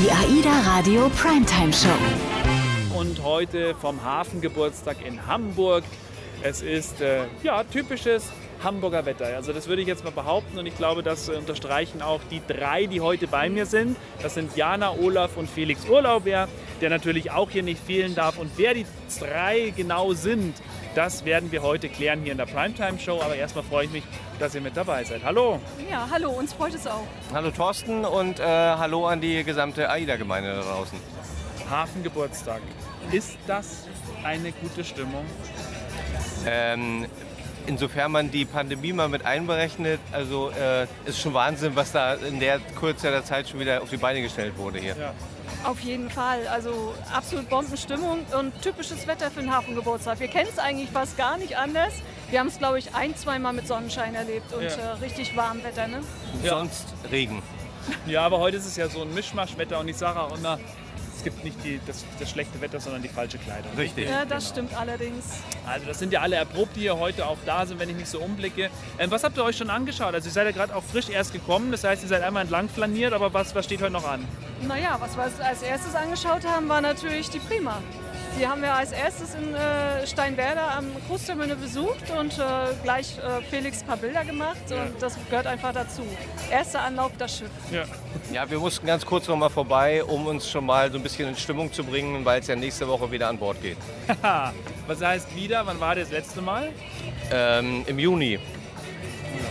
Die AIDA Radio Primetime Show. Und heute vom Hafengeburtstag in Hamburg. Es ist äh, ja typisches Hamburger Wetter. Also das würde ich jetzt mal behaupten und ich glaube, das unterstreichen auch die drei, die heute bei mir sind. Das sind Jana, Olaf und Felix Urlauber, der natürlich auch hier nicht fehlen darf. Und wer die drei genau sind, das werden wir heute klären hier in der Primetime Show. Aber erstmal freue ich mich, dass ihr mit dabei seid. Hallo. Ja, hallo, uns freut es auch. Hallo Thorsten und äh, hallo an die gesamte AIDA-Gemeinde da draußen. Hafengeburtstag. Ist das eine gute Stimmung? Ähm, insofern man die Pandemie mal mit einberechnet, also äh, ist schon Wahnsinn, was da in der Kürze der Zeit schon wieder auf die Beine gestellt wurde hier. Ja. Auf jeden Fall. Also absolut Bombenstimmung und typisches Wetter für einen Hafengeburtstag. Wir kennen es eigentlich fast gar nicht anders. Wir haben es, glaube ich, ein, zweimal mit Sonnenschein erlebt und Ja. äh, richtig warm Wetter. Ne? Ja. Sonst Regen. Ja, aber heute ist es ja so ein Mischmaschwetter und ich sage auch immer, es gibt nicht die, das, das schlechte Wetter, sondern die falsche Kleidung. Richtig. Ja, das stimmt allerdings. Also das sind ja alle erprobt, die hier heute auch da sind, wenn ich mich so umblicke. Ähm, was habt ihr euch schon angeschaut? Also ihr seid ja gerade auch frisch erst gekommen, das heißt, ihr seid einmal entlang flaniert, aber was, was steht heute noch an? Naja, was wir als erstes angeschaut haben, war natürlich die Prima. Die haben wir als erstes in äh, Steinwerder am Großterminal besucht und äh, gleich äh, Felix ein paar Bilder gemacht und das gehört einfach dazu. Erster Anlauf das Schiff. Ja. Ja, wir mussten ganz kurz noch mal vorbei, um uns schon mal so ein bisschen in Stimmung zu bringen, weil es ja nächste Woche wieder an Bord geht. was heißt wieder? Wann war das letzte Mal? Ähm, Im Juni.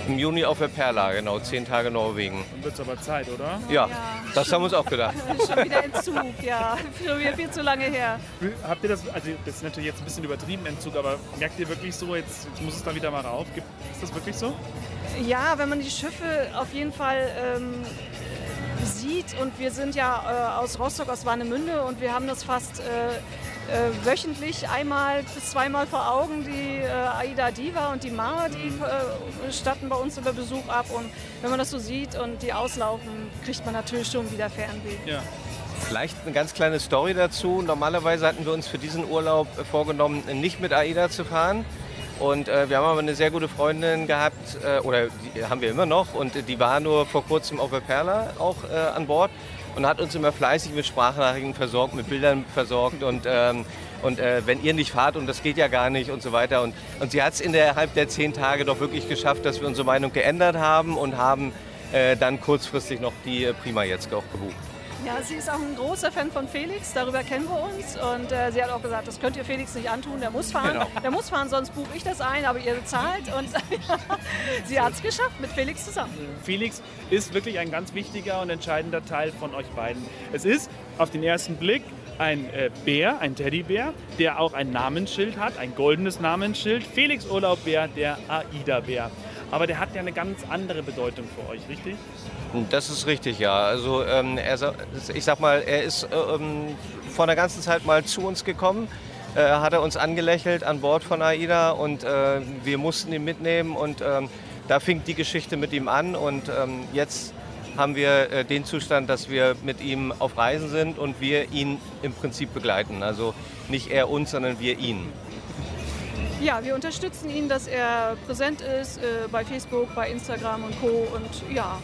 Im Juni auf der Perla, genau, zehn Tage Norwegen. Dann wird es aber Zeit, oder? Ja, Ja. das haben wir uns auch gedacht. Schon wieder in Zug, ja. Schon wieder viel zu lange her. Habt ihr das, also das ist natürlich jetzt ein bisschen übertrieben Entzug, aber merkt ihr wirklich so, jetzt, jetzt muss es da wieder mal rauf? Gibt- Ist das wirklich so? Ja, wenn man die Schiffe auf jeden Fall ähm, sieht und wir sind ja äh, aus Rostock, aus Warnemünde und wir haben das fast äh, äh, wöchentlich einmal bis zweimal vor Augen. Die äh, Aida Diva und die Mara, die äh, statten bei uns über Besuch ab und wenn man das so sieht und die auslaufen, kriegt man natürlich schon wieder Fernweh. Ja. Vielleicht eine ganz kleine Story dazu. Normalerweise hatten wir uns für diesen Urlaub äh, vorgenommen, nicht mit AIDA zu fahren. Und äh, wir haben aber eine sehr gute Freundin gehabt, äh, oder die haben wir immer noch, und äh, die war nur vor kurzem auf der Perla auch äh, an Bord und hat uns immer fleißig mit Sprachnachrichten versorgt, mit Bildern versorgt und, ähm, und äh, wenn ihr nicht fahrt und das geht ja gar nicht und so weiter. Und, und sie hat es innerhalb der zehn Tage doch wirklich geschafft, dass wir unsere Meinung geändert haben und haben äh, dann kurzfristig noch die äh, Prima jetzt auch gebucht. Ja, sie ist auch ein großer Fan von Felix, darüber kennen wir uns. Und äh, sie hat auch gesagt, das könnt ihr Felix nicht antun, der muss fahren. Genau. Der muss fahren, sonst buche ich das ein, aber ihr bezahlt. Und sie hat es geschafft mit Felix zusammen. Felix ist wirklich ein ganz wichtiger und entscheidender Teil von euch beiden. Es ist auf den ersten Blick ein äh, Bär, ein Teddybär, der auch ein Namensschild hat, ein goldenes Namensschild. Felix Urlaubbär, der AIDA-Bär. Aber der hat ja eine ganz andere Bedeutung für euch, richtig? Das ist richtig, ja. Also ähm, er, ich sag mal, er ist äh, ähm, vor einer ganzen Zeit mal zu uns gekommen, äh, hat er uns angelächelt an Bord von AIDA und äh, wir mussten ihn mitnehmen und ähm, da fing die Geschichte mit ihm an und ähm, jetzt haben wir äh, den Zustand, dass wir mit ihm auf Reisen sind und wir ihn im Prinzip begleiten. Also nicht er uns, sondern wir ihn. Ja, wir unterstützen ihn, dass er präsent ist äh, bei Facebook, bei Instagram und Co. Und ja,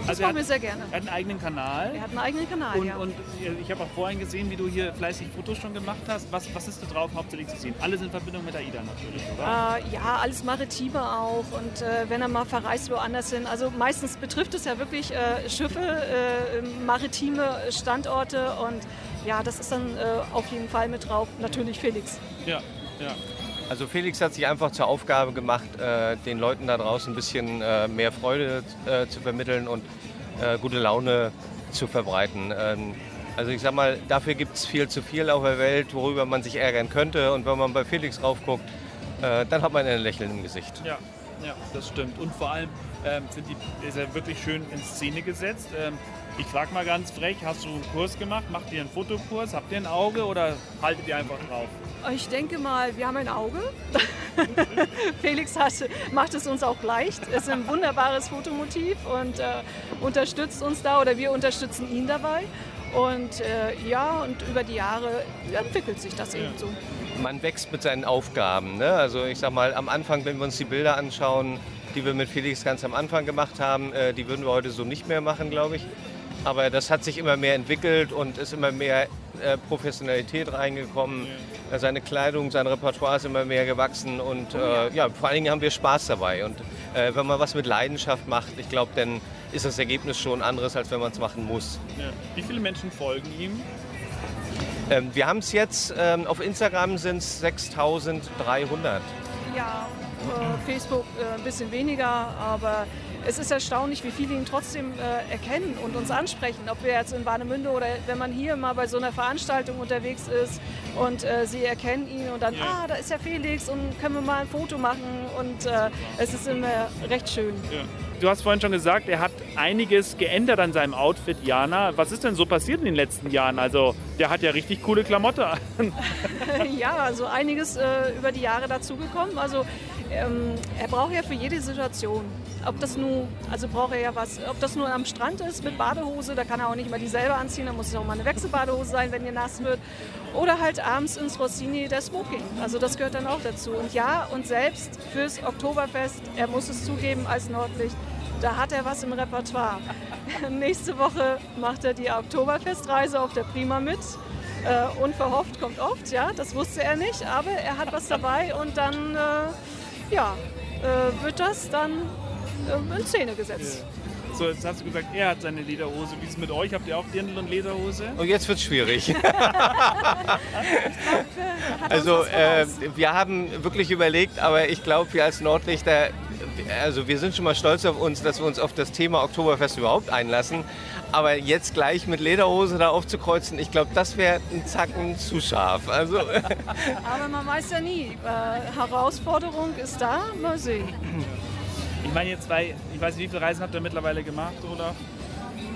das Also machen wir hat- sehr gerne. Er hat einen eigenen Kanal. Er hat einen eigenen Kanal, Und, ja. und ich habe auch vorhin gesehen, wie du hier fleißig Fotos schon gemacht hast. Was, was ist da drauf hauptsächlich zu sehen? Alles in Verbindung mit AIDA natürlich, oder? Äh, ja, alles Maritime auch und äh, wenn er mal verreist woanders hin. Also meistens betrifft es ja wirklich äh, Schiffe, äh, maritime Standorte und ja, das ist dann äh, auf jeden Fall mit drauf. Natürlich Felix. Ja, ja. Also Felix hat sich einfach zur Aufgabe gemacht, äh, den Leuten da draußen ein bisschen äh, mehr Freude äh, zu vermitteln und gute Laune zu verbreiten. Ähm, also ich sag mal, dafür gibt es viel zu viel auf der Welt, worüber man sich ärgern könnte. Und wenn man bei Felix raufguckt, dann hat man ein Lächeln im Gesicht. Ja, ja, das stimmt. Und vor allem ähm, sind die, ist er wirklich schön in Szene gesetzt. Ähm, ich frage mal ganz frech, hast du einen Kurs gemacht? Macht ihr einen Fotokurs? Habt ihr ein Auge oder haltet ihr einfach drauf? Ich denke mal, wir haben ein Auge. Felix hat, macht es uns auch leicht. Es ist ein wunderbares Fotomotiv und äh, unterstützt uns da oder wir unterstützen ihn dabei. Und äh, ja, und über die Jahre entwickelt sich das eben so. Man wächst mit seinen Aufgaben. Ne? Also ich sag mal, am Anfang, wenn wir uns die Bilder anschauen, die wir mit Felix ganz am Anfang gemacht haben, äh, die würden wir heute so nicht mehr machen, glaube ich. Aber das hat sich immer mehr entwickelt und ist immer mehr äh, Professionalität reingekommen. Ja. Seine Kleidung, sein Repertoire ist immer mehr gewachsen und äh, ja, vor allen Dingen haben wir Spaß dabei. Und äh, wenn man was mit Leidenschaft macht, ich glaube, dann ist das Ergebnis schon anderes, als wenn man es machen muss. Ja. Wie viele Menschen folgen ihm? Ähm, wir haben es jetzt, ähm, auf Instagram sind es 6300. Ja, äh, Facebook äh, ein bisschen weniger, aber es ist erstaunlich, wie viele ihn trotzdem äh, erkennen und uns ansprechen. Ob wir jetzt in Warnemünde oder wenn man hier mal bei so einer Veranstaltung unterwegs ist und äh, sie erkennen ihn und dann, ja. ah, da ist ja Felix und können wir mal ein Foto machen und äh, es ist immer recht schön. Ja. Du hast vorhin schon gesagt, er hat einiges geändert an seinem Outfit, Jana. Was ist denn so passiert in den letzten Jahren? Also, der hat ja richtig coole Klamotte an. ja, also einiges äh, über die Jahre dazugekommen. Also, ähm, er braucht ja für jede Situation. Ob das nur, also braucht er ja was, ob das nur am Strand ist mit Badehose, da kann er auch nicht mal dieselbe anziehen, da muss es auch mal eine Wechselbadehose sein, wenn ihr nass wird. Oder halt abends ins Rossini der Smoking. Also das gehört dann auch dazu. Und ja, und selbst fürs Oktoberfest, er muss es zugeben als Nordlicht, da hat er was im Repertoire. Nächste Woche macht er die Oktoberfestreise auf der Prima mit. Äh, unverhofft kommt oft, ja, das wusste er nicht, aber er hat was dabei und dann, äh, ja, äh, wird das dann äh, in Szene gesetzt. Ja. So, jetzt hast du gesagt, er hat seine Lederhose. Wie ist es mit euch? Habt ihr auch Dirndl und Lederhose? Und oh, jetzt wird es schwierig. also äh, wir haben wirklich überlegt, aber ich glaube, wir als Nordlichter also wir sind schon mal stolz auf uns, dass wir uns auf das Thema Oktoberfest überhaupt einlassen. Aber jetzt gleich mit Lederhose da aufzukreuzen, ich glaube, das wäre ein Zacken zu scharf. Also Aber man weiß ja nie. Äh, Herausforderung ist da, mal sehen. Ich meine, jetzt zwei, ich weiß nicht, wie viele Reisen habt ihr mittlerweile gemacht, oder?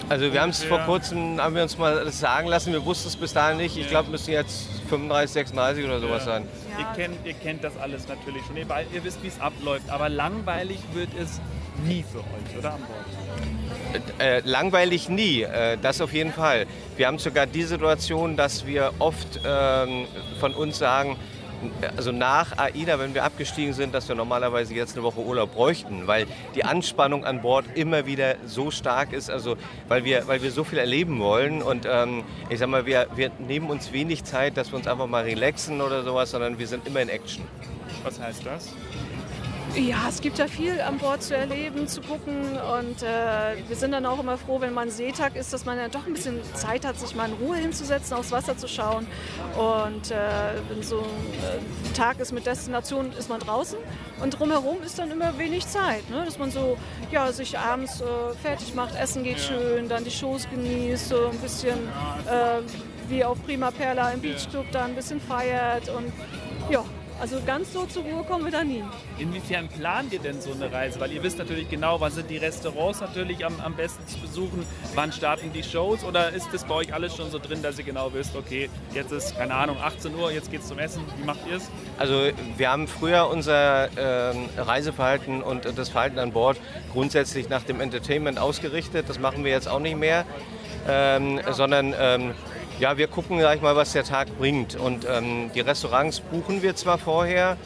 Also wir haben es vor kurzem, haben wir uns mal das sagen lassen, wir wussten es bis dahin nicht. Ich glaube, müssen jetzt 35, 36 oder sowas ja. sein. Ja. Ihr, kennt, ihr kennt das alles natürlich schon, ihr, ihr wisst, wie es abläuft, aber langweilig wird es nie für euch, oder an Bord? Äh, langweilig nie, äh, das auf jeden Fall. Wir haben sogar die Situation, dass wir oft ähm, von uns sagen, also nach AIDA, wenn wir abgestiegen sind, dass wir normalerweise jetzt eine Woche Urlaub bräuchten, weil die Anspannung an Bord immer wieder so stark ist, also weil wir, weil wir so viel erleben wollen und ähm, ich sag mal, wir, wir nehmen uns wenig Zeit, dass wir uns einfach mal relaxen oder sowas, sondern wir sind immer in Action. Was heißt das? Ja, es gibt ja viel an Bord zu erleben, zu gucken und äh, wir sind dann auch immer froh, wenn man Seetag ist, dass man ja doch ein bisschen Zeit hat, sich mal in Ruhe hinzusetzen, aufs Wasser zu schauen und äh, wenn so ein äh, Tag ist mit Destination, ist man draußen und drumherum ist dann immer wenig Zeit, ne? dass man so ja, sich abends äh, fertig macht, Essen geht schön, dann die Shows genießt, so ein bisschen äh, wie auf Prima Perla im Beachclub da ein bisschen feiert und ja, also ganz so zur Ruhe kommen wir da nie. Inwiefern plant ihr denn so eine Reise? Weil ihr wisst natürlich genau, wann sind die Restaurants natürlich am, am besten zu besuchen, wann starten die Shows oder ist das bei euch alles schon so drin, dass ihr genau wisst, okay, jetzt ist, keine Ahnung, 18 Uhr, jetzt geht's zum Essen. Wie macht ihr es? Also wir haben früher unser äh, Reiseverhalten und das Verhalten an Bord grundsätzlich nach dem Entertainment ausgerichtet. Das machen wir jetzt auch nicht mehr, ähm, sondern ähm, ja, wir gucken gleich mal, was der Tag bringt. Und ähm, die Restaurants buchen wir zwar vorher,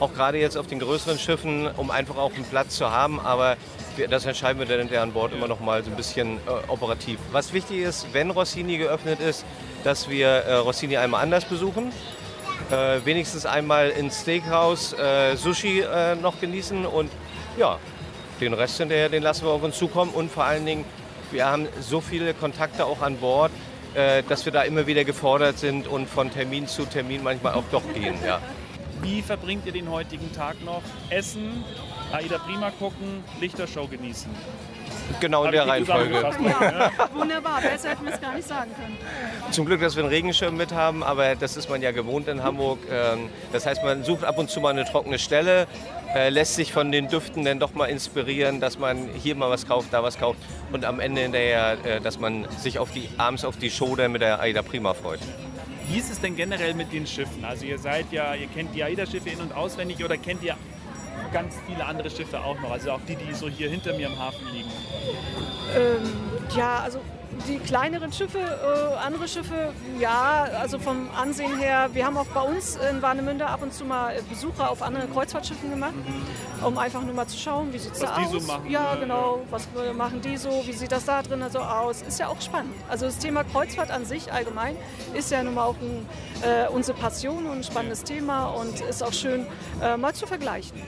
auch gerade jetzt auf den größeren Schiffen, um einfach auch einen Platz zu haben, aber wir, das entscheiden wir dann hinterher an Bord immer noch mal so ein bisschen äh, operativ. Was wichtig ist, wenn Rossini geöffnet ist, dass wir äh, Rossini einmal anders besuchen. Äh, wenigstens einmal ins Steakhouse äh, Sushi äh, noch genießen und ja, den Rest hinterher, den lassen wir auf uns zukommen und vor allen Dingen, wir haben so viele Kontakte auch an Bord, dass wir da immer wieder gefordert sind und von Termin zu Termin manchmal auch doch gehen. Ja. Wie verbringt ihr den heutigen Tag noch? Essen, Aida Prima gucken, Lichtershow genießen. Genau in der Reihenfolge. Ja, wunderbar, besser hätten wir es gar nicht sagen können. Zum Glück, dass wir einen Regenschirm mit haben, aber das ist man ja gewohnt in Hamburg. Ähm, das heißt, man sucht ab und zu mal eine trockene Stelle, äh, lässt sich von den Düften dann doch mal inspirieren, dass man hier mal was kauft, da was kauft und am Ende hinterher, äh, dass man sich auf die, abends auf die Show dann mit der AIDA Prima freut. Wie ist es denn generell mit den Schiffen? Also ihr seid ja, ihr kennt die AIDA-Schiffe in- und auswendig oder kennt ihr ganz viele andere Schiffe auch noch, also auch die, die so hier hinter mir im Hafen liegen? Ähm, ja, also die kleineren Schiffe, äh, andere Schiffe, ja, also vom Ansehen her, wir haben auch bei uns in Warnemünde ab und zu mal Besucher auf anderen Kreuzfahrtschiffen gemacht, um einfach nur mal zu schauen, wie sieht es da aus. So machen, ja, genau, ja. was machen die so, wie sieht das da drin so aus. Ist ja auch spannend. Also das Thema Kreuzfahrt an sich allgemein ist ja nun mal auch ein, äh, unsere Passion und ein spannendes Thema und ist auch schön äh, mal zu vergleichen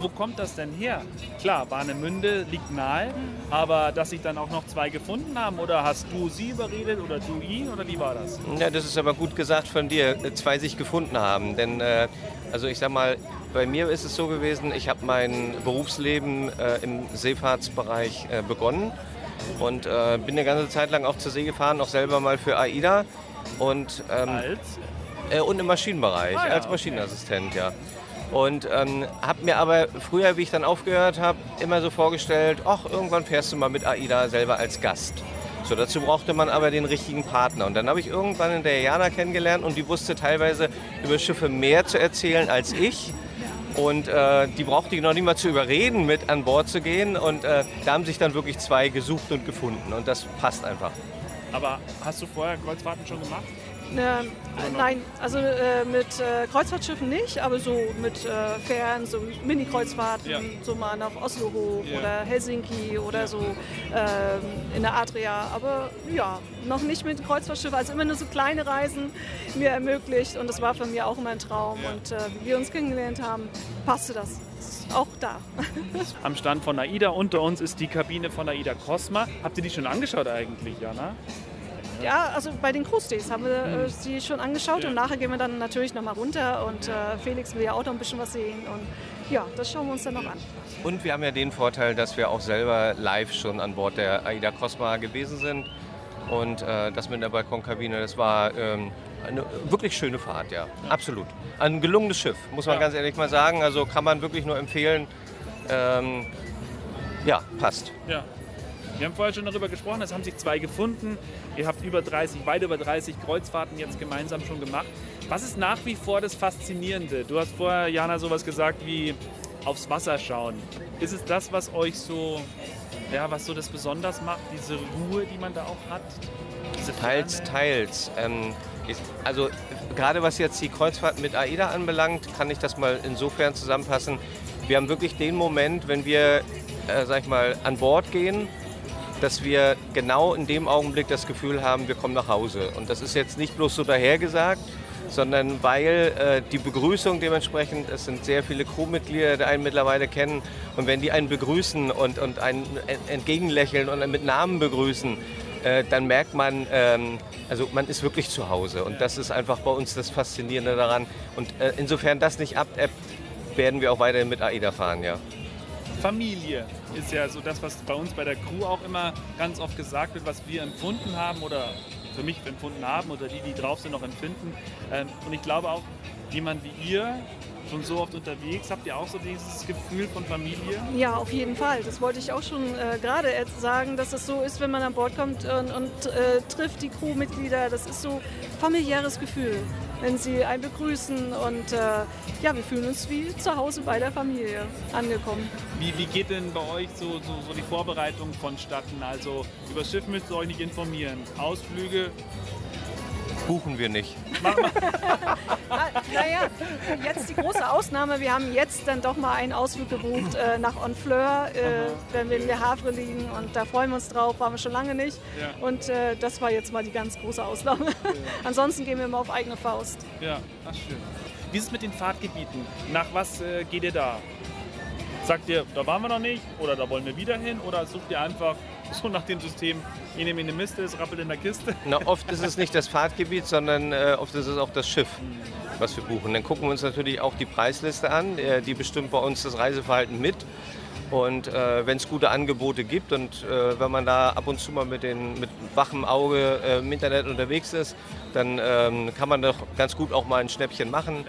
wo kommt das denn her? Klar, Warnemünde liegt nahe, aber dass sich dann auch noch zwei gefunden haben oder hast du sie überredet oder du ihn oder wie war das? Ja, das ist aber gut gesagt von dir, zwei sich gefunden haben. Denn, äh, also ich sag mal, bei mir ist es so gewesen, ich habe mein Berufsleben äh, im Seefahrtsbereich äh, begonnen und äh, bin eine ganze Zeit lang auch zur See gefahren, auch selber mal für AIDA. Und, ähm, als? Äh, und im Maschinenbereich, ah, ja, als Maschinenassistent, okay. ja. Und ähm, habe mir aber früher, wie ich dann aufgehört habe, immer so vorgestellt, ach, irgendwann fährst du mal mit AIDA selber als Gast. So, dazu brauchte man aber den richtigen Partner. Und dann habe ich irgendwann in der Jana kennengelernt und die wusste teilweise über Schiffe mehr zu erzählen als ich. Und äh, die brauchte ich noch nicht mal zu überreden, mit an Bord zu gehen. Und äh, da haben sich dann wirklich zwei gesucht und gefunden. Und das passt einfach. Aber hast du vorher Kreuzfahrten schon gemacht? Äh, nein, also äh, mit äh, Kreuzfahrtschiffen nicht, aber so mit äh, Fähren, so Mini-Kreuzfahrten, ja. so mal nach Oslo hoch ja. oder Helsinki oder so ähm, in der Adria. Aber ja, noch nicht mit Kreuzfahrtschiffen, also immer nur so kleine Reisen mir ermöglicht und das war für mich auch immer ein Traum. Ja. Und äh, wie wir uns kennengelernt haben, passte das auch da. Am Stand von AIDA unter uns ist die Kabine von AIDA Cosma. Habt ihr die schon angeschaut eigentlich, Jana? Ja, also bei den Cruise Days haben wir äh, sie schon angeschaut und nachher gehen wir dann natürlich nochmal runter und äh, Felix will ja auch noch ein bisschen was sehen und ja, das schauen wir uns dann noch an. Und wir haben ja den Vorteil, dass wir auch selber live schon an Bord der AIDA Cosma gewesen sind und äh, das mit der Balkonkabine, das war ähm, eine wirklich schöne Fahrt, ja. ja. Absolut. Ein gelungenes Schiff, muss man ja. ganz ehrlich mal sagen. Also kann man wirklich nur empfehlen. Ähm, ja, passt. Ja. Wir haben vorher schon darüber gesprochen, es haben sich zwei gefunden. Ihr habt über 30, weit über 30 Kreuzfahrten jetzt gemeinsam schon gemacht. Was ist nach wie vor das Faszinierende? Du hast vorher, Jana, sowas gesagt wie aufs Wasser schauen. Ist es das, was euch so, ja, was so das besonders macht, diese Ruhe, die man da auch hat? teils, teils. Ähm, also gerade was jetzt die Kreuzfahrt mit AIDA anbelangt, kann ich das mal insofern zusammenfassen. Wir haben wirklich den Moment, wenn wir, äh, sag ich mal, an Bord gehen dass wir genau in dem Augenblick das Gefühl haben, wir kommen nach Hause. Und das ist jetzt nicht bloß so dahergesagt, sondern weil äh, die Begrüßung dementsprechend, es sind sehr viele Crewmitglieder, die einen mittlerweile kennen, und wenn die einen begrüßen und, und einen entgegenlächeln und einen mit Namen begrüßen, äh, dann merkt man, ähm, also man ist wirklich zu Hause. Und das ist einfach bei uns das Faszinierende daran. Und äh, insofern das nicht abebbt, werden wir auch weiterhin mit AIDA fahren, ja. Familie ist ja so das, was bei uns bei der Crew auch immer ganz oft gesagt wird, was wir empfunden haben oder für mich empfunden haben oder die, die drauf sind, noch empfinden. Ähm, und ich glaube auch, jemand wie ihr, schon so oft unterwegs, habt ihr auch so dieses Gefühl von Familie? Ja, auf jeden Fall. Das wollte ich auch schon äh, gerade sagen, dass es so ist, wenn man an Bord kommt und, und äh, trifft die Crewmitglieder. Das ist so familiäres Gefühl wenn sie einen begrüßen. Und äh, ja, wir fühlen uns wie zu Hause bei der Familie angekommen. Wie, wie geht denn bei euch so, so, so die Vorbereitung vonstatten? Also über das Schiff müsst ihr euch nicht informieren. Ausflüge buchen wir nicht. naja, jetzt die große Ausnahme. Wir haben jetzt dann doch mal einen Ausflug gebucht äh, nach Honfleur, äh, wenn wir in der Havre liegen. Und da freuen wir uns drauf, waren wir schon lange nicht. Ja. Und äh, das war jetzt mal die ganz große Ausnahme. Ja. Ansonsten gehen wir immer auf eigene Faust. Ja, ach schön. Wie ist es mit den Fahrtgebieten? Nach was äh, geht ihr da? Sagt ihr, da waren wir noch nicht oder da wollen wir wieder hin oder sucht ihr einfach so nach dem System, ich nehme in die Miste, es rappelt in der Kiste. Na, oft ist es nicht das Fahrtgebiet, sondern äh, oft ist es auch das Schiff, was wir buchen. Dann gucken wir uns natürlich auch die Preisliste an, äh, die bestimmt bei uns das Reiseverhalten mit. Und äh, wenn es gute Angebote gibt und äh, wenn man da ab und zu mal mit, den, mit wachem Auge äh, im Internet unterwegs ist, dann ähm, kann man doch ganz gut auch mal ein Schnäppchen machen.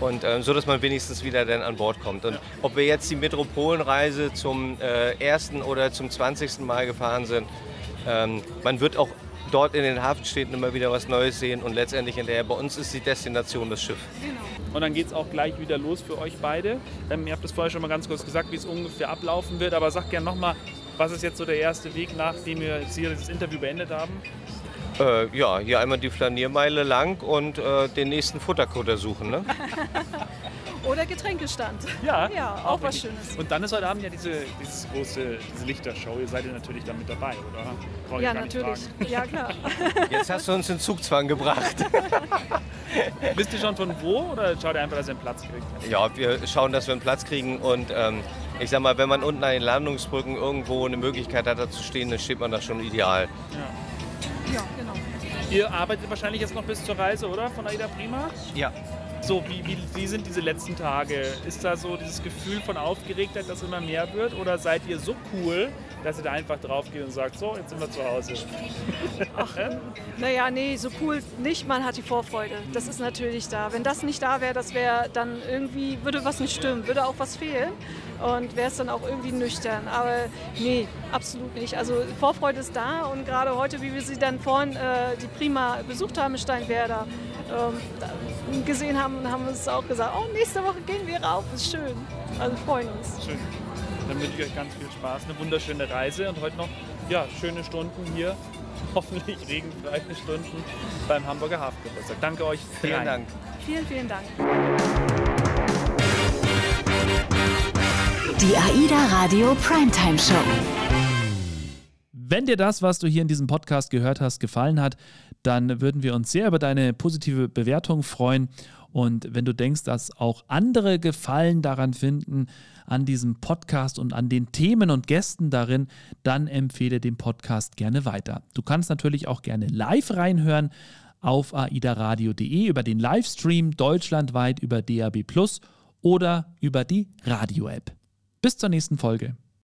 Und äh, so, dass man wenigstens wieder dann an Bord kommt. Und ob wir jetzt die Metropolenreise zum äh, ersten oder zum 20. Mal gefahren sind, ähm, man wird auch dort in den Hafenstädten immer wieder was Neues sehen und letztendlich hinterher bei uns ist die Destination das Schiff. Genau. Und dann geht es auch gleich wieder los für euch beide. Ähm, ihr habt es vorher schon mal ganz kurz gesagt, wie es ungefähr ablaufen wird, aber sagt gerne nochmal, Was ist jetzt so der erste Weg, nachdem wir jetzt hier das Interview beendet haben? Äh, ja, hier einmal die Flaniermeile lang und äh, den nächsten Futterkutter suchen. Ne? Oder Getränkestand. Ja, Ja, auch, was richtig. Schönes. Und dann ist heute Abend ja diese, dieses große, diese Lichtershow. Ihr seid ja natürlich da mit dabei, oder? Brauch Ja, natürlich. Ja, klar. Jetzt hast du uns in Zugzwang gebracht. Wisst ihr schon von wo oder schaut ihr einfach, dass ihr einen Platz kriegt? Ja, wir schauen, dass wir einen Platz kriegen und ähm, ich sag mal, wenn man unten an den Landungsbrücken irgendwo eine Möglichkeit hat, da zu stehen, dann steht man da schon ideal. Ja, genau. Ihr arbeitet wahrscheinlich jetzt noch bis zur Reise, oder? Von Aida Prima? Ja. So, wie, wie, wie sind diese letzten Tage? Ist da so dieses Gefühl von Aufgeregtheit, dass immer mehr wird? Oder seid ihr so cool, dass ihr da einfach drauf geht und sagt, so, jetzt sind wir zu Hause? Naja, nee, so cool nicht. Man hat die Vorfreude. Das ist natürlich da. Wenn das nicht da wäre, das wäre dann irgendwie, würde was nicht stimmen, würde auch was fehlen. Und wäre es dann auch irgendwie nüchtern. Aber nee, absolut nicht. Also Vorfreude ist da und gerade heute, wie wir sie dann vorhin äh, die Prima besucht haben in Steinwerder, ähm, gesehen haben, haben wir uns auch gesagt, oh, nächste Woche gehen wir rauf, ist schön. Also freuen uns. Schön. Dann wünsche ich euch ganz viel Spaß, eine wunderschöne Reise und heute noch ja, schöne Stunden hier, hoffentlich regenfreie Stunden beim Hamburger Hafengeburtstag. Danke euch. Vielen dreien. Dank. Vielen, vielen Dank. Die AIDA Radio Primetime Show. Wenn dir das, was du hier in diesem Podcast gehört hast, gefallen hat, dann würden wir uns sehr über deine positive Bewertung freuen. Und wenn du denkst, dass auch andere Gefallen daran finden, an diesem Podcast und an den Themen und Gästen darin, dann empfehle den Podcast gerne weiter. Du kannst natürlich auch gerne live reinhören auf aidaradio.de über den Livestream deutschlandweit über DAB Plus oder über die Radio-App. Bis zur nächsten Folge.